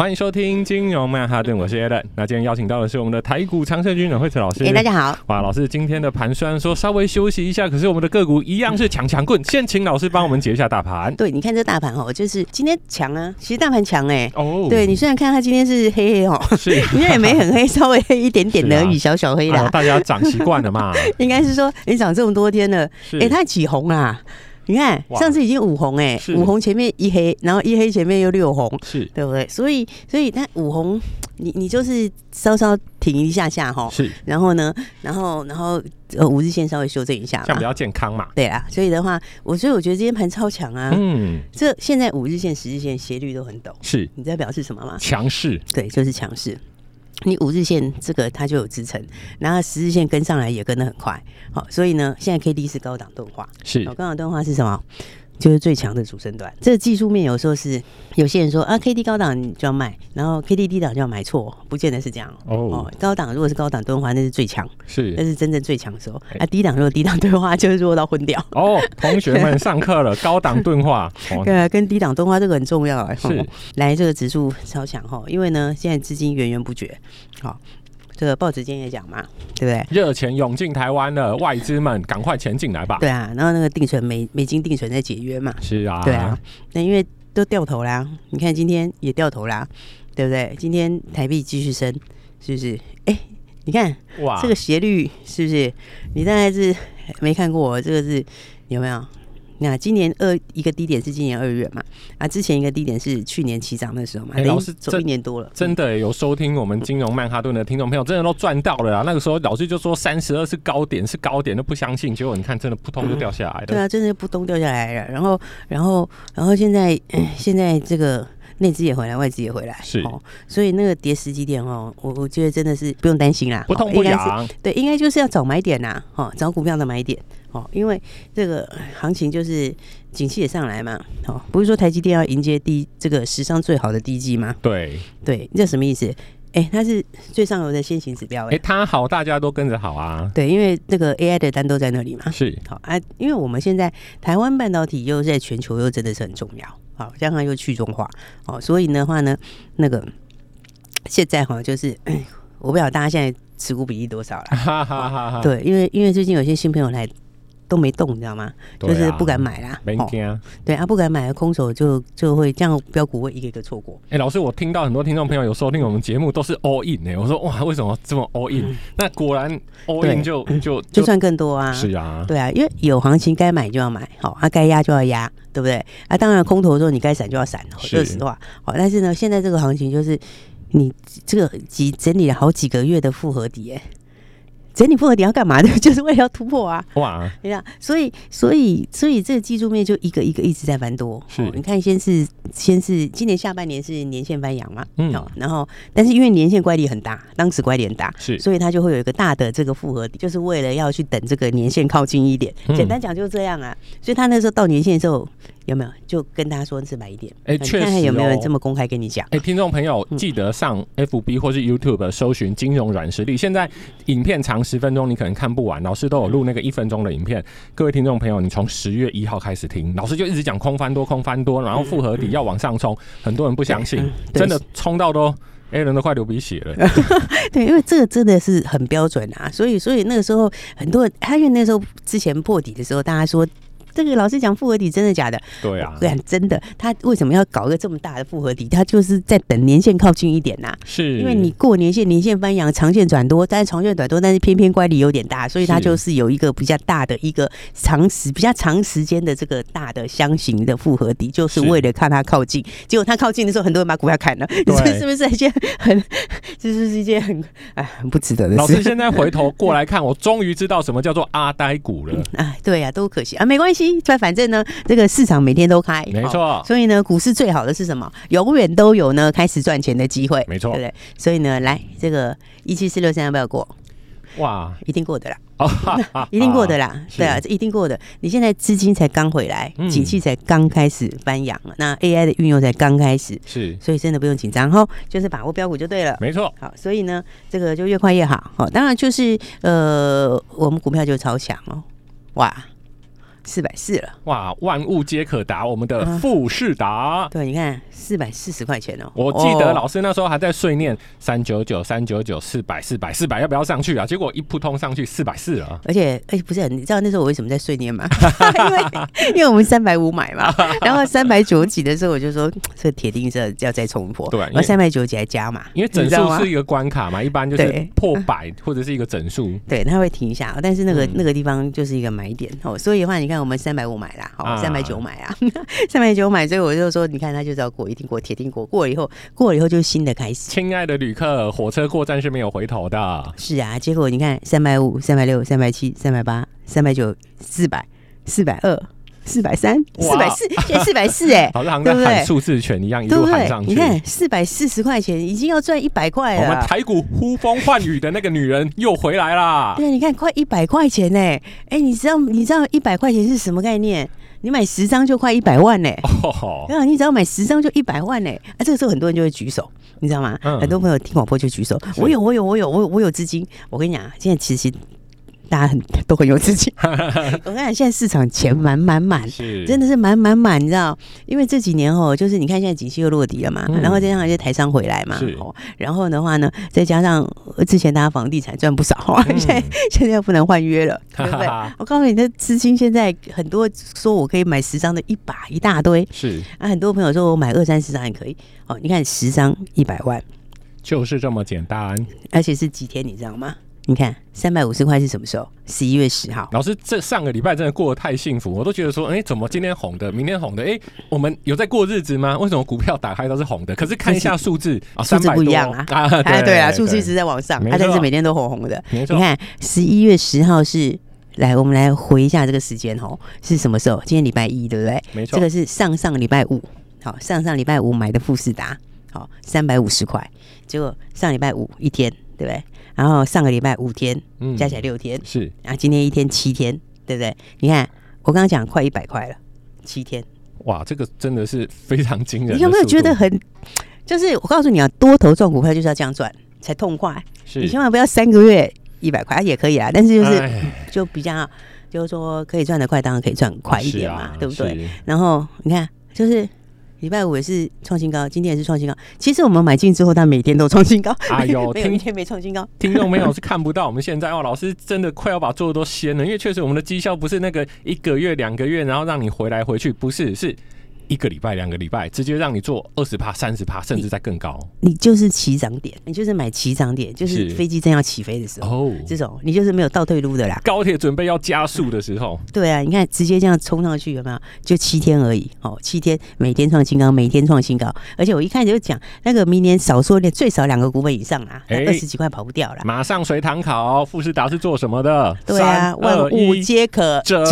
欢迎收听金融曼哈顿，我是 Alan。那今天邀请到的是我们的台股常胜军的惠慈老师。哎，大家好。哇，老师今天的盘虽然说稍微休息一下，可是我们的个股一样是强强棍。先请老师帮我们解一下大盘。对，你看这大盘哦，就是今天强啊，其实大盘强哎。哦。对，你虽然看它今天是黑黑哦，是，因为也没很黑，稍微黑一点点的而已，小小黑的。大家涨习惯了嘛？应该是说你涨这么多天了，哎，它起红啦。你看，上次已经五红哎、欸，五红前面一黑，然后一黑前面又六红，是。对不对？所以，所以它五红，你你就是稍稍停一下下哈，是，然后呢，然后然后呃五日线稍微修正一下，这样比较健康嘛。对啊，所以的话，我所以我觉得今天盘超强啊，嗯，这现在五日线、十日线斜率都很陡，是，你知道表示什么吗？强势，对，就是强势。你五日线这个它就有支撑，然后十日线跟上来也跟得很快，好，所以呢，现在 K D 是高档钝化，是高档钝化是什么？就是最强的主升段。这个技术面有时候是有些人说啊，K D 高档你就要卖，然后 K D 低档就要买错，不见得是这样哦。哦，高档如果是高档钝化，那是最强，是那是真正最强的时候。啊，低档如果低档钝化，就是弱到昏掉。哦，同学们上课了，高档钝化，对啊，跟低档钝化这个很重要啊。是，来这个指数超强哈，因为呢，现在资金源源不绝，好。这个报纸今天也讲嘛，对不对？热钱涌进台湾了，外资们赶快钱进来吧。对啊，然后那个定存美美金定存在解约嘛。是啊，对啊。那因为都掉头啦，你看今天也掉头啦，对不对？今天台币继续升，是不是？哎，你看哇，这个斜率是不是？你大概是没看过，这个是有没有？那今年二一个低点是今年二月嘛？啊，之前一个低点是去年起涨的时候嘛？老师走一年多了，真的有收听我们金融曼哈顿的听众朋友，真的都赚到了啊！那个时候老师就说三十二是高点，是高点都不相信，结果你看真的扑通就掉下来了。对啊，真的扑通掉下来了。然后，然后，然后现在现在这个内资也回来，外资也回来，是哦。所以那个跌十几点哦，我我觉得真的是不用担心啦，不痛不痒。对，应该就是要找买点呐，哦，找股票的买点。哦，因为这个行情就是景气也上来嘛，哦，不是说台积电要迎接第这个史上最好的第一季吗？对对，这什么意思？哎，它是最上游的先行指标，哎，它好，大家都跟着好啊。对，因为这个 AI 的单都在那里嘛。是，好啊，因为我们现在台湾半导体又在全球又真的是很重要，好，加上又去中化，哦，所以的话呢，那个现在哈就是，我不晓得大家现在持股比例多少了。对，因为因为最近有些新朋友来。都没动，你知道吗？就是不敢买啦。没听啊。对啊，不敢买，空手就就会这样，标股会一个一个错过。哎，老师，我听到很多听众朋友有收听我们节目都是 all in 哎，我说哇，为什么这么 all in？那果然 all in 就就 就算更多啊。是啊。对啊，因为有行情该买就要买，好，啊该压就要压，对不对？啊，当然空头的时候你该闪就要闪，说实话。好，但是呢，现在这个行情就是你这个几整理了好几个月的复合底，哎。整理复合点要干嘛的？就是为了要突破啊！哇，对呀，所以所以所以这个技术面就一个一个一直在翻多。是，你看，先是先是今年下半年是年限翻阳嘛，嗯，然后但是因为年限乖离很大，当时乖离很大，是，所以它就会有一个大的这个复合点，就是为了要去等这个年限靠近一点。简单讲就是这样啊，所以他那时候到年限的时候。有没有就跟大家说是买一点？哎，确实有没有人这么公开跟你讲？哎，听众朋友记得上 FB 或是 YouTube 搜寻金融软实力。现在影片长十分钟，你可能看不完。老师都有录那个一分钟的影片。各位听众朋友，你从十月一号开始听，老师就一直讲空翻多，空翻多，然后复合底要往上冲。很多人不相信，真的冲到都 A 人都快流鼻血了。对，因为这个真的是很标准啊。所以，所以那个时候很多人，他因为那时候之前破底的时候，大家说。这个老师讲复合体真的假的？对啊，对，真的。他为什么要搞一个这么大的复合体？他就是在等年限靠近一点呐、啊。是，因为你过年线，年限翻扬，长线转多，但是长线转多，但是偏偏乖离有点大，所以它就是有一个比较大的一个长时比较长时间的这个大的箱型的复合体，就是为了看它靠近。结果它靠近的时候，很多人把股票砍了，你说 是不是一件很，这是一件很哎很不值得的事？老师现在回头过来看，我终于知道什么叫做阿呆股了。哎，对呀、啊，都可惜啊，没关系，反反正呢，这个市场每天都开，没错、哦。所以呢，股市最好的是什么？永远都有呢开始赚钱的机会，没错，对不对？所以呢，来这个一七四六三要不要过？哇，一定过的啦！一定过的啦！对啊，这一定过的。你现在资金才刚回来，景气才刚开始翻扬，那 AI 的运用才刚开始，是，所以真的不用紧张哈，就是把握标股就对了。没错。好，所以呢，这个就越快越好。好，当然就是呃，我们股票就超强哦，哇！四百四了，哇！万物皆可达，我们的富士达、啊。对，你看四百四十块钱哦。我记得老师那时候还在碎念三九九、三九九、四百、四百、四百，要不要上去啊？结果一扑通上去四百四了。而且，哎、欸，不是，你知道那时候我为什么在碎念吗？因为因为我们三百五买嘛，然后三百九几的时候我就说这铁定是要再冲破。对，然后三百九几还加嘛，因为整数是一个关卡嘛，一般就是破百或者是一个整数。对，它会停一下，但是那个、嗯、那个地方就是一个买点哦。所以的话，你看。我们三百五买啦，好，三百九买啊，三百九买，所以我就说，你看他就是要过，一定过，铁定过，过了以后，过了以后就是新的开始。亲爱的旅客，火车过站是没有回头的。是啊，结果你看，三百五、三百六、三百七、三百八、三百九、四百、四百二。四百三，四百四，现在四百四，哎，好像在喊数字权一样，一路喊上去。你看，四百四十块钱，已经要赚一百块了。我们台股呼风唤雨的那个女人又回来啦。对，你看，快一百块钱呢。哎，你知道，你知道一百块钱是什么概念？你买十张就快一百万呢。哦，你只要买十张就一百万呢。啊，这个时候很多人就会举手，你知道吗？很多朋友听广播就举手，我有，我有，我有，我我有资金。我跟你讲，现在其实。大家很都很有自信，我跟你讲现在市场钱满满满，真的是满满满，你知道？因为这几年哦，就是你看现在景气又落底了嘛，嗯、然后再加上一些台商回来嘛，哦，然后的话呢，再加上之前大家房地产赚不少，嗯、现在现在又不能换约了，对不对？我告诉你，那资金现在很多说我可以买十张的一把一大堆，是。啊，很多朋友说我买二三十张也可以，哦，你看十张一百万，就是这么简单，而且是几天，你知道吗？你看三百五十块是什么时候？十一月十号。老师，这上个礼拜真的过得太幸福，我都觉得说，哎、欸，怎么今天红的，明天红的？哎、欸，我们有在过日子吗？为什么股票打开都是红的？可是看一下数字，数字不一样啊！啊，对啊，对啊，数字一直在往上，它但是每天都红红的。没错，你看十一月十号是来，我们来回一下这个时间哦，是什么时候？今天礼拜一，对不对？没错，这个是上上礼拜五，好，上上礼拜五买的富士达，好，三百五十块，结果上礼拜五一天，对不对？然后上个礼拜五天，嗯，加起来六天，是，然后今天一天七天，对不对？你看我刚刚讲快一百块了，七天，哇，这个真的是非常惊人。你有没有觉得很？就是我告诉你啊，多头赚股票就是要这样赚才痛快。是，你千万不要三个月一百块也可以啊，但是就是就比较就是说可以赚得快，当然可以赚快一点嘛，啊、对不对？然后你看就是。礼拜五也是创新高，今天也是创新高。其实我们买进之后，它每天都创新高。哎呦，没有 一天没创新高。听众朋友是看不到我们现在哦，老师真的快要把做的都掀了，因为确实我们的绩效不是那个一个月、两个月，然后让你回来回去，不是是。一个礼拜、两个礼拜，直接让你做二十趴、三十趴，甚至再更高。你就是起涨点，你就是买起涨点，就是飞机正要起飞的时候，哦，这种你就是没有倒退路的啦。高铁准备要加速的时候，对啊，你看直接这样冲上去有没有？就七天而已哦，七天每天创新高，每天创新高。而且我一开始就讲，那个明年少说点，最少两个股本以上啊，二十几块跑不掉了。马上随堂考，富士达是做什么的？对啊，万物皆可折，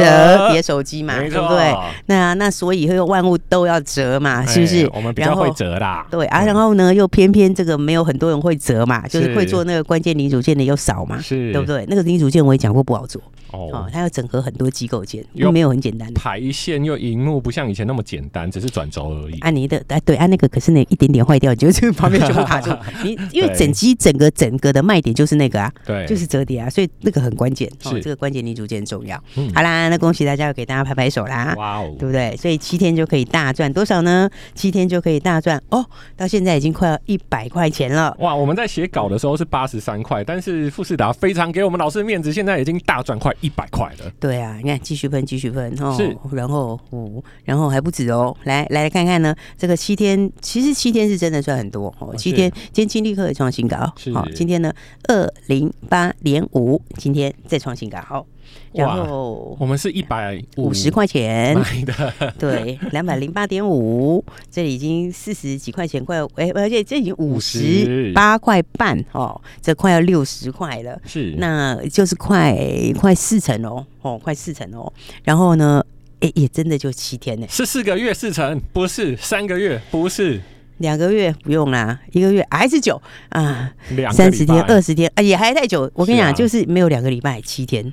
叠手机嘛，对不对？那那所以会万物。都要折嘛，是不是？欸、我们比较会折啦。对啊，然后呢，又偏偏这个没有很多人会折嘛，就是会做那个关键零组件的又少嘛，是，对不对？那个零组件我也讲过不好做。哦，它要整合很多机构件，又没有很简单的排线又荧幕，不像以前那么简单，只是转轴而已。按你的，哎，对，按那个可是那一点点坏掉，你就这个旁边全部卡住。你因为整机整个整个的卖点就是那个啊，对，就是折叠啊，所以那个很关键。是这个关键零组件很重要。好啦，那恭喜大家，要给大家拍拍手啦。哇哦，对不对？所以七天就可以大。大赚多少呢？七天就可以大赚哦，到现在已经快要一百块钱了。哇，我们在写稿的时候是八十三块，但是富士达非常给我们老师的面子，现在已经大赚快一百块了。对啊，你看继续喷，继续喷哦。是，然后五，然后还不止哦。来来来看看呢，这个七天其实七天是真的算很多哦。七天，今天金立科也创新高，好，今天呢二零八点五，今天再创新高，好。然后我们是一百五十块钱。买的，对，两百零八点五，这里已经四十几块钱，快哎，而且这已经五十八块半哦，这快要六十块了，是，那就是快快四成哦，哦，快四成哦，然后呢，哎，也真的就七天呢，是四个月四成，不是三个月，不是。两个月不用啦，一个月还是久啊，三十天、二十天啊，也还太久。我跟你讲，就是没有两个礼拜，七天，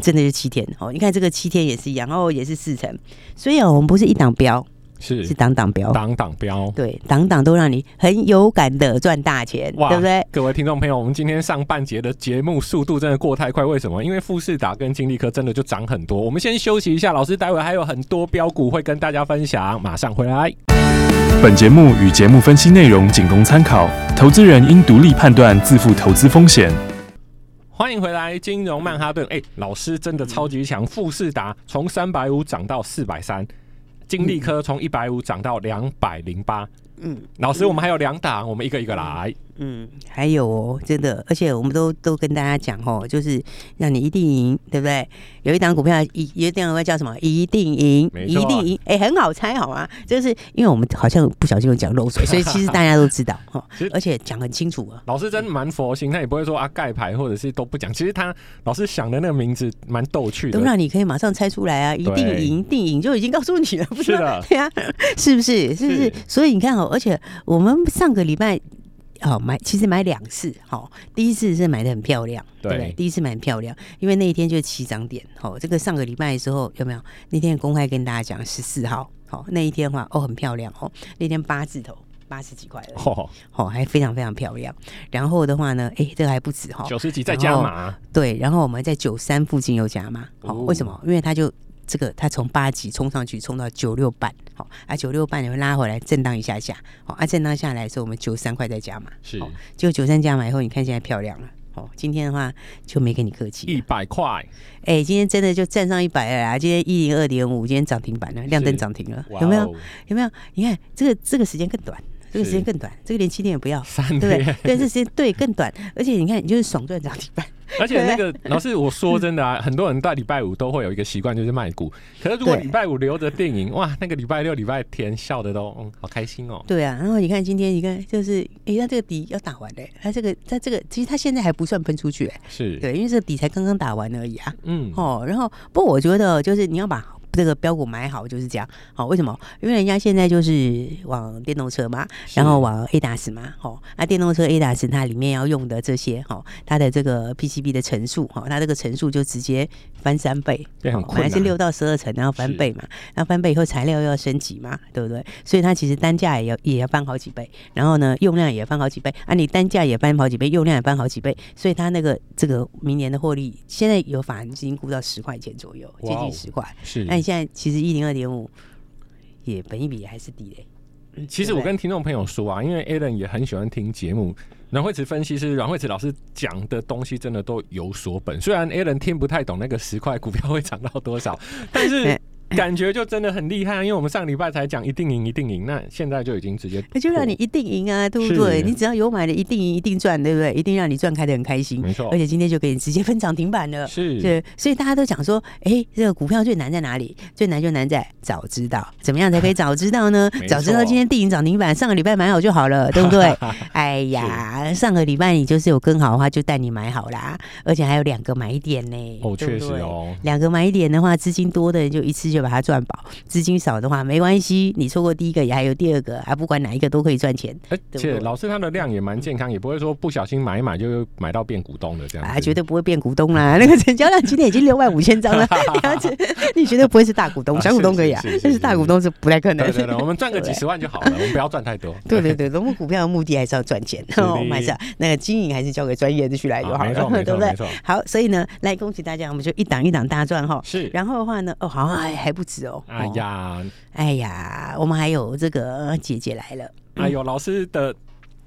真的是七天哦。你看这个七天也是一样，哦，也是四成。所以啊，我们不是一档标，是是档档标，档档标，对，档档都让你很有感的赚大钱，对不对？各位听众朋友，我们今天上半节的节目速度真的过太快，为什么？因为富士达跟金立科真的就涨很多。我们先休息一下，老师待会还有很多标股会跟大家分享，马上回来。本节目与节目分析内容仅供参考，投资人应独立判断，自负投资风险。欢迎回来，金融曼哈顿。哎，老师真的超级强，富士达从三百五涨到四百三，金立科从一百五涨到两百零八。嗯，老师，我们还有两档，我们一个一个来。嗯，还有哦，真的，而且我们都都跟大家讲哦，就是让你一定赢，对不对？有一档股票一有一档股票叫什么？一定赢，一定赢，哎，很好猜，好吗？就是因为我们好像不小心有讲漏水，所以其实大家都知道哈，而且讲很清楚啊。老师真的蛮佛心，他也不会说啊盖牌或者是都不讲。其实他老师想的那个名字蛮逗趣的，都让你可以马上猜出来啊！一定赢，一定赢，就已经告诉你了，不是的，对啊，是不是？是不是？所以你看哦，而且我们上个礼拜。好买，其实买两次，好，第一次是买的很漂亮，对？第一次买很漂亮，因为那一天就是起涨点，好，这个上个礼拜的时候有没有？那天公开跟大家讲十四号，好，那一天的话哦很漂亮哦，那天八字头八十几块了，哦，好，还非常非常漂亮。然后的话呢，哎，这个还不止哈，九十几再加码，对，然后我们在九三附近又加码，好，为什么？因为它就。这个它从八级冲上去，冲到九六半，好啊，九六半你会拉回来震荡一下下，好啊，震荡下来的时候我们九三块再加码，是，就九三加码以后，你看现在漂亮了，好，今天的话就没跟你客气，一百块，哎，今天真的就站上一百了啊，今天一零二点五，今天涨停板了，亮灯涨停了，有没有？有没有？你看这个这个时间更短，这个时间更短，这个连七天也不要，对不对？对，这时间对更短，而且你看你就是爽赚涨停板。而且那个老师，我说真的啊，很多人到礼拜五都会有一个习惯，就是卖股。可是如果礼拜五留着电影，哇，那个礼拜六、礼拜天笑的都嗯好开心哦。对啊，然后你看今天，你看就是，哎，他这个底要打完嘞，他这个它这个其实他现在还不算喷出去，是对，因为这个底才刚刚打完而已啊。嗯，哦，然后不过我觉得就是你要把。这个标股买好就是这样，好，为什么？因为人家现在就是往电动车嘛，然后往 ADAS 嘛，好，那电动车 ADAS 它里面要用的这些，哈，它的这个 PCB 的层数，哈，它这个层数就直接翻三倍，对，很本来是六到十二层，然后翻倍嘛，那翻倍以后材料又要升级嘛，对不对？所以它其实单价也要也要翻好几倍，然后呢，用量也翻好几倍，啊，你单价也翻好几倍，用量也翻好几倍，所以它那个这个明年的获利，现在有法人已经估到十块钱左右，接近十块，是。那你现在其实一零二点五也本一比还是低嘞。其实我跟听众朋友说啊，因为 Alan 也很喜欢听节目，阮慧慈分析师、阮慧慈老师讲的东西真的都有所本。虽然 Alan 听不太懂那个十块股票会涨到多少，但是。感觉就真的很厉害，因为我们上礼拜才讲一定赢一定赢，那现在就已经直接，那就让你一定赢啊，对不对？你只要有买的，一定赢一定赚，对不对？一定让你赚开的很开心，没错。而且今天就给你直接分涨停板了，是，对。所以大家都讲说，哎，这个股票最难在哪里？最难就难在早知道，怎么样才可以早知道呢？早知道今天定赢涨停板，上个礼拜买好就好了，对不对？哎呀，上个礼拜你就是有更好的话，就带你买好啦，而且还有两个买点呢，哦，确实哦，两个买点的话，资金多的人就一次就把它赚饱。资金少的话没关系，你错过第一个也还有第二个，啊不管哪一个都可以赚钱。而且老师他的量也蛮健康，也不会说不小心买一买就买到变股东的这样。啊，绝对不会变股东啦！那个成交量今天已经六万五千张了，你绝对不会是大股东，小股东可以啊，但是大股东是不太可能。对对对，我们赚个几十万就好了，我们不要赚太多。对对对，我们股票的目的还是要赚钱，我们还是那个经营还是交给专业的去来就好了，对不对？好，所以呢，来恭喜大家，我们就一档一档大赚哈。是，然后的话呢，哦，好像还还还不止哦。哎呀，哎呀，我们还有这个姐姐来了。哎呦，老师的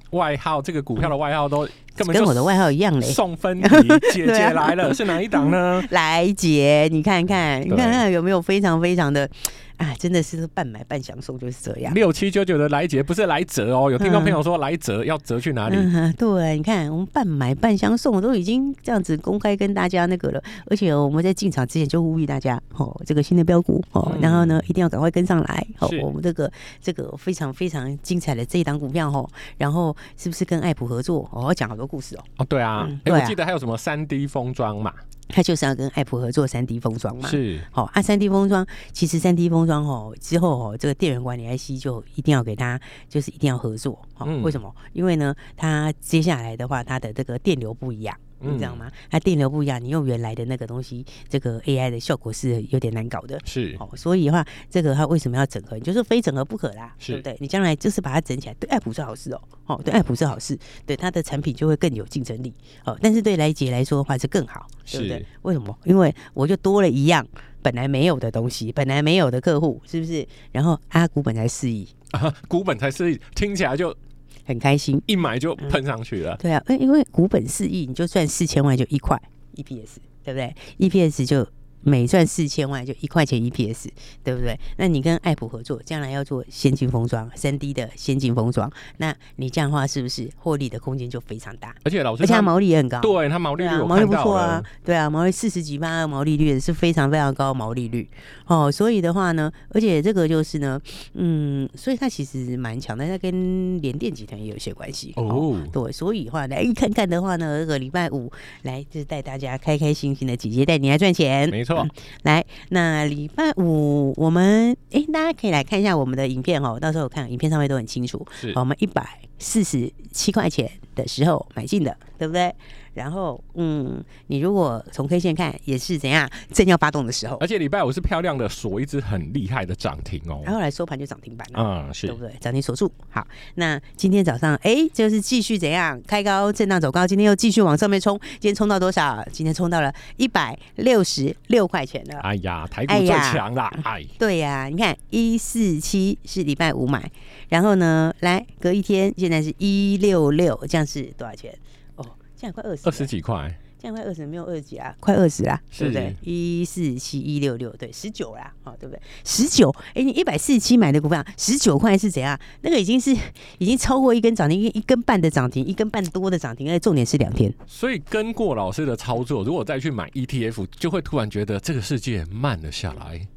外号，这个股票的外号都根本跟我的外号一样嘞。送分题，姐姐 来了，是哪一档呢？来姐，你看看，你看看有没有非常非常的。啊，真的是半买半享受，就是这样。六七九九的来劫不是来折哦，有听众朋友说来折、嗯、要折去哪里？嗯、对，你看我们半买半相送，都已经这样子公开跟大家那个了。而且我们在进场之前就呼吁大家，哦，这个新的标股哦，嗯、然后呢一定要赶快跟上来。哦，我们这个这个非常非常精彩的这一档股票哦，然后是不是跟爱普合作？哦，讲好多故事哦。哦，对啊，哎、嗯啊欸，我记得还有什么三 D 封装嘛。他就是要跟爱普合作三 D 封装嘛，是好啊。三 D 封装其实三 D 封装哦之后哦，这个电源管理 IC 就一定要给他，就是一定要合作。好，为什么？因为呢，它接下来的话，它的这个电流不一样。你知道吗？它电流不一样，你用原来的那个东西，这个 AI 的效果是有点难搞的。是哦，所以的话，这个它为什么要整合？你就是非整合不可啦，是对不对？你将来就是把它整起来，对爱普是好事哦。哦，对爱普是好事，对它的产品就会更有竞争力。哦，但是对来杰来说的话是更好，对不对？为什么？因为我就多了一样本来没有的东西，本来没有的客户，是不是？然后啊，股本才四亿啊，股本才四亿，听起来就。很开心，一买就喷上去了。嗯。对啊，因因为股本四亿，你就赚四千万就一块 EPS，对不对？EPS 就。每赚四千万就一块钱 EPS，对不对？那你跟爱普合作，将来要做先进封装，三 D 的先进封装，那你这样的话是不是获利的空间就非常大？而且老师，而且它毛利也很高，对它毛利率、啊、毛利不错啊，对啊，毛利四十几趴，毛利率是非常非常高毛利率哦。所以的话呢，而且这个就是呢，嗯，所以它其实蛮强的，它跟联电集团也有些关系哦。对，所以的话来看看的话呢，这个礼拜五来就是带大家开开心心的，姐姐带你来赚钱，没错。嗯、来，那礼拜五我们哎、欸，大家可以来看一下我们的影片哦。到时候看影片上面都很清楚。我们一百四十七块钱的时候买进的，对不对？然后，嗯，你如果从 K 线看，也是怎样正要发动的时候。而且礼拜五是漂亮的锁一只很厉害的涨停哦。然后来收盘就涨停板了，嗯，是，对不对？涨停锁住。好，那今天早上，哎，就是继续怎样开高震荡走高，今天又继续往上面冲。今天冲到多少？今天冲到了一百六十六块钱了。哎呀，台股最强了，哎，哎对呀、啊，你看一四七是礼拜五买，然后呢，来隔一天，现在是一六六，这样是多少钱？现在快二十，二十几块，现在快二十，没有二十几啊，快二十啦，是对不对？一四七一六六，对，十九啦，好，对不对？十九，哎，你一百四十七买的股票，十九块是怎样？那个已经是 已经超过一根涨停，一一根半的涨停，一根半多的涨停，而且重点是两天。所以跟过老师的操作，如果再去买 ETF，就会突然觉得这个世界慢了下来。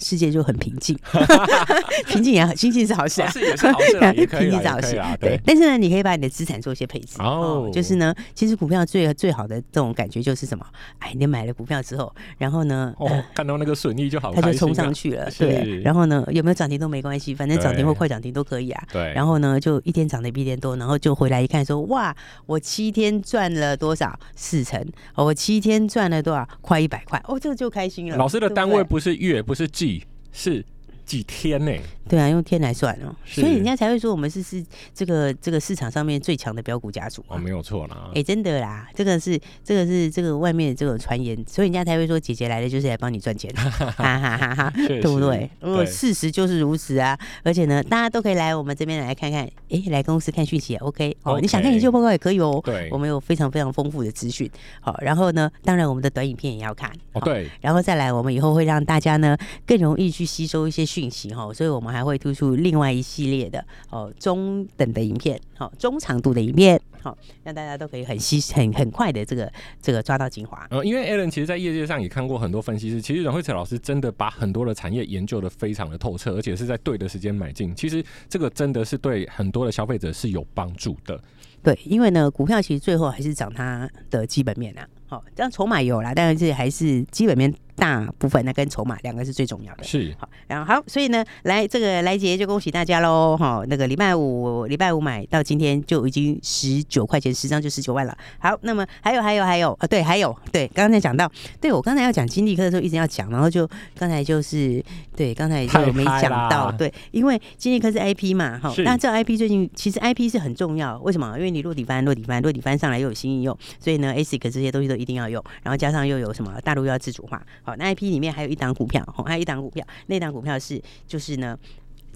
世界就很平静，平静也好，心情是好事啊，是也是好事 啊，平静是好事啊。对，但是呢，你可以把你的资产做一些配置哦。就是呢，其实股票最最好的这种感觉就是什么？哎，你买了股票之后，然后呢，哦，看到那个损益就好，它就冲上去了。对，然后呢，有没有涨停都没关系，反正涨停或快涨停都可以啊。对，然后呢，就一天涨的比一天多，然后就回来一看，说哇，我七天赚了多少？四成。我七天赚了多少？快一百块。哦，这个就开心了。老师的单位不是月，不是季。是。几天呢？对啊，用天来算哦，所以人家才会说我们是是这个这个市场上面最强的标股家族哦，没有错啦。哎，真的啦，这个是这个是这个外面的这种传言，所以人家才会说姐姐来了就是来帮你赚钱，哈哈哈哈，对不对？如果事实就是如此啊，而且呢，大家都可以来我们这边来看看，哎，来公司看讯息，OK？哦，你想看研究报告也可以哦，对，我们有非常非常丰富的资讯，好，然后呢，当然我们的短影片也要看，哦对，然后再来，我们以后会让大家呢更容易去吸收一些讯息哈，所以我们还会推出另外一系列的哦中等的影片，好中长度的影片，好让大家都可以很吸很很快的这个这个抓到精华。呃，因为 Alan 其实，在业界上也看过很多分析师，其实阮慧慈老师真的把很多的产业研究的非常的透彻，而且是在对的时间买进。其实这个真的是对很多的消费者是有帮助的。对，因为呢，股票其实最后还是涨它的基本面啊。好，这样筹码有啦，但是这还是基本面。大部分那跟筹码两个是最重要的，是好，然后好，所以呢，来这个来杰就恭喜大家喽，哈，那个礼拜五礼拜五买到今天就已经十九块钱，十张就十九万了。好，那么还有还有还有啊，对，还有对，刚才讲到，对我刚才要讲金立科的时候一直要讲，然后就刚才就是对，刚才就没讲到，对，因为金立科是 IP 嘛，哈，那这 IP 最近其实 IP 是很重要，为什么？因为你落底翻落底翻落底翻上来又有新应用，所以呢，ASIC 这些东西都一一定要用，然后加上又有什么大陆又要自主化，好，那 IP 里面还有一档股票，还有一档股票，那档股票是就是呢。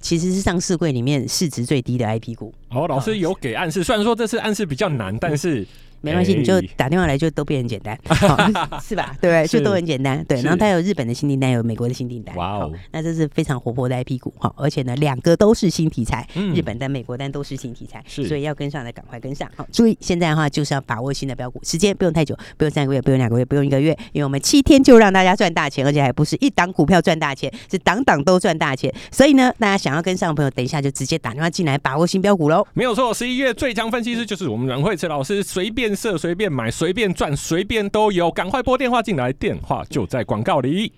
其实是上市柜里面市值最低的 IP 股。哦，老师有给暗示，虽然说这次暗示比较难，但是。没关系，你就打电话来，就都变很简单，哦、是吧？对不对？就都很简单。对，然后它有日本的新订单，有美国的新订单。哇哦，那这是非常活泼的 IP 股哈，而且呢，两个都是新题材，日本单、美国单都是新题材，所以要跟上的赶快跟上。好，注意，现在的话就是要把握新的标股，时间不用太久，不用三个月，不用两个月，不用一个月，因为我们七天就让大家赚大钱，而且还不是一档股票赚大钱，是档档都赚大钱。所以呢，大家想要跟上的朋友，等一下就直接打电话进来把握新标股喽。没有错，十一月最强分析师就是我们阮慧慈老师，随便色，随便买。随便赚，随便都有，赶快拨电话进来，电话就在广告里。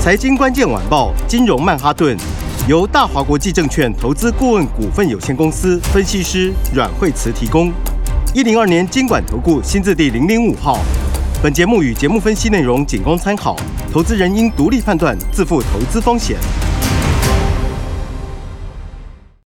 财经关键晚报，金融曼哈顿，由大华国际证券投资顾问股份有限公司分析师阮慧慈提供。一零二年金管投顾新字第零零五号。本节目与节目分析内容仅供参考，投资人应独立判断，自负投资风险。